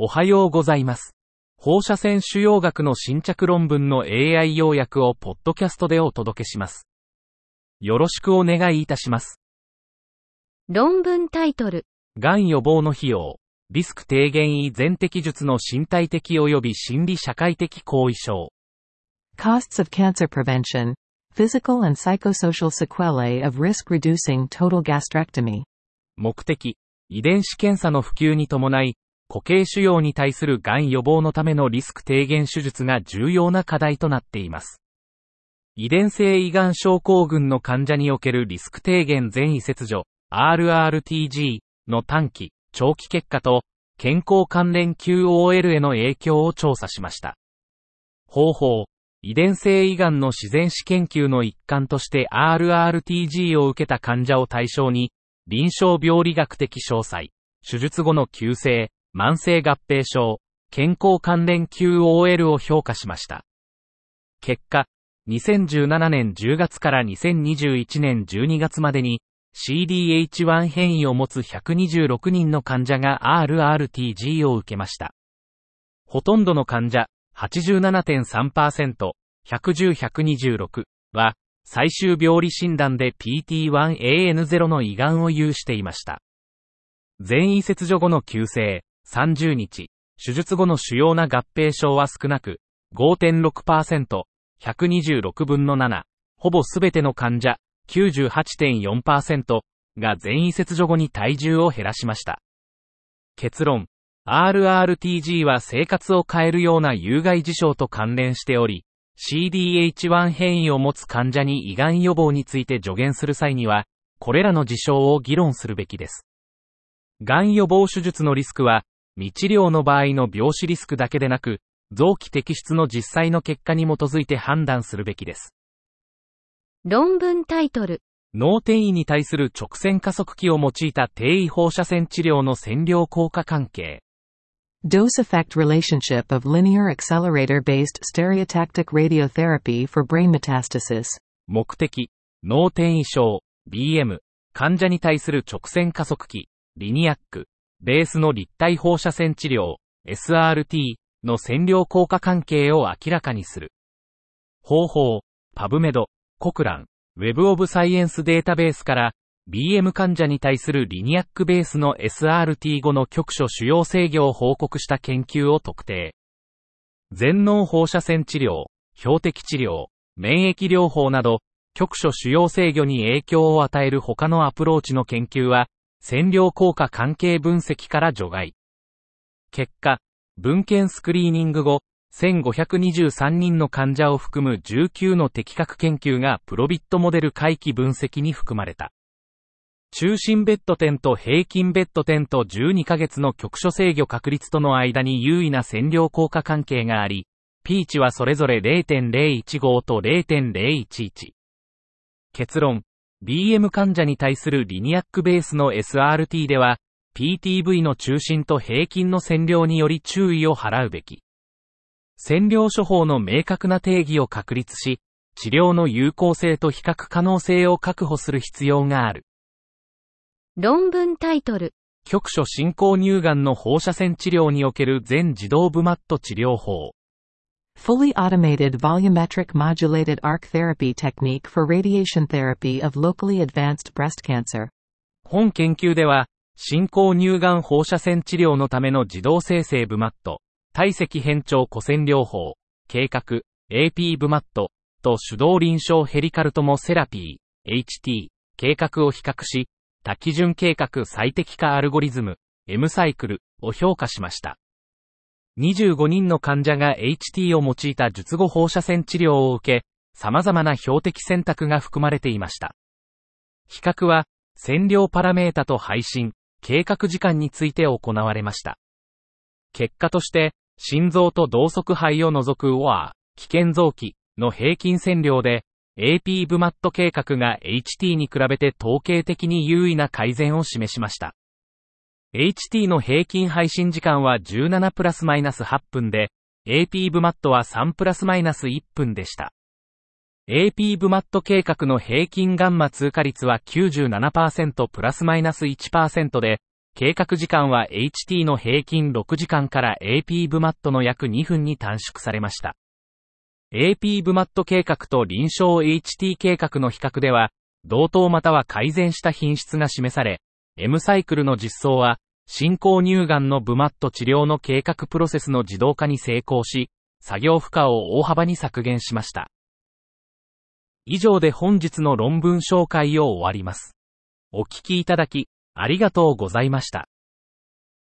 おはようございます。放射線腫瘍学の新着論文の AI 要約をポッドキャストでお届けします。よろしくお願いいたします。論文タイトル、がん予防の費用、リスク低減医全摘術の身体的及び心理社会的後遺症。Costs of cancer prevention. Physical and psychosocial sequelae of risk reducing total gastrectomy. 目的、遺伝子検査の普及に伴い、固形腫瘍に対するがん予防のためのリスク低減手術が重要な課題となっています。遺伝性胃がん症候群の患者におけるリスク低減全移切除、RRTG の短期、長期結果と、健康関連 QOL への影響を調査しました。方法、遺伝性胃がんの自然史研究の一環として RRTG を受けた患者を対象に、臨床病理学的詳細、手術後の急性、慢性合併症、健康関連 QOL を評価しました。結果、2017年10月から2021年12月までに CDH1 変異を持つ126人の患者が RRTG を受けました。ほとんどの患者、87.3%、110-126は、最終病理診断で PT1AN0 の胃がんを有していました。全移切除後の急性、30日、手術後の主要な合併症は少なく、5.6%、126分の7、ほぼすべての患者、98.4%が全移切除後に体重を減らしました。結論、RRTG は生活を変えるような有害事象と関連しており、CDH1 変異を持つ患者に胃がん予防について助言する際には、これらの事象を議論するべきです。がん予防手術のリスクは、未治療の場合の病死リスクだけでなく、臓器摘出の実際の結果に基づいて判断するべきです。論文タイトル、脳転移に対する直線加速器を用いた低位放射線治療の線量効果関係。Dose effect relationship of linear accelerator based stereotactic radiotherapy for brain metastasis. 目的、脳転移症、BM、患者に対する直線加速器、リニアック、ベースの立体放射線治療、SRT の線量効果関係を明らかにする。方法、パブメド、コクラン、Web of Science データベースから、BM 患者に対するリニアックベースの SRT 後の局所主要制御を報告した研究を特定。全脳放射線治療、標的治療、免疫療法など、局所主要制御に影響を与える他のアプローチの研究は、線量効果関係分析から除外。結果、文献スクリーニング後、1523人の患者を含む19の的確研究がプロビットモデル回帰分析に含まれた。中心ベッド点と平均ベッド点と12ヶ月の局所制御確率との間に優位な線量効果関係があり、ピーチはそれぞれ0.015と0.011。結論、BM 患者に対するリニアックベースの SRT では、PTV の中心と平均の線量により注意を払うべき。線量処方の明確な定義を確立し、治療の有効性と比較可能性を確保する必要がある。論文タイトル、局所進行乳がんの放射線治療における全自動ブマット治療法。Fully automated volumetric modulated arc therapy technique for radiation therapy of locally advanced breast cancer. 本研究では、進行乳がん放射線治療のための自動生成ブマット、体積変調古線療法、計画、AP ブマットと手動臨床ヘリカルトモセラピー、HT、計画を比較し、多基準計画最適化アルゴリズム、M サイクルを評価しました。25人の患者が HT を用いた術後放射線治療を受け、様々な標的選択が含まれていました。比較は、線量パラメータと配信、計画時間について行われました。結果として、心臓と同側肺を除く OR、危険臓器の平均線量で、AP ブマット計画が HT に比べて統計的に優位な改善を示しました。HT の平均配信時間は17プラスマイナス8分で、AP ブマットは3プラスマイナス1分でした。AP ブマット計画の平均ガンマ通過率は97%プラスマイナス1%で、計画時間は HT の平均6時間から AP ブマットの約2分に短縮されました。AP ブマット計画と臨床 HT 計画の比較では、同等または改善した品質が示され、M サイクルの実装は、進行乳がんのブマット治療の計画プロセスの自動化に成功し、作業負荷を大幅に削減しました。以上で本日の論文紹介を終わります。お聞きいただき、ありがとうございました。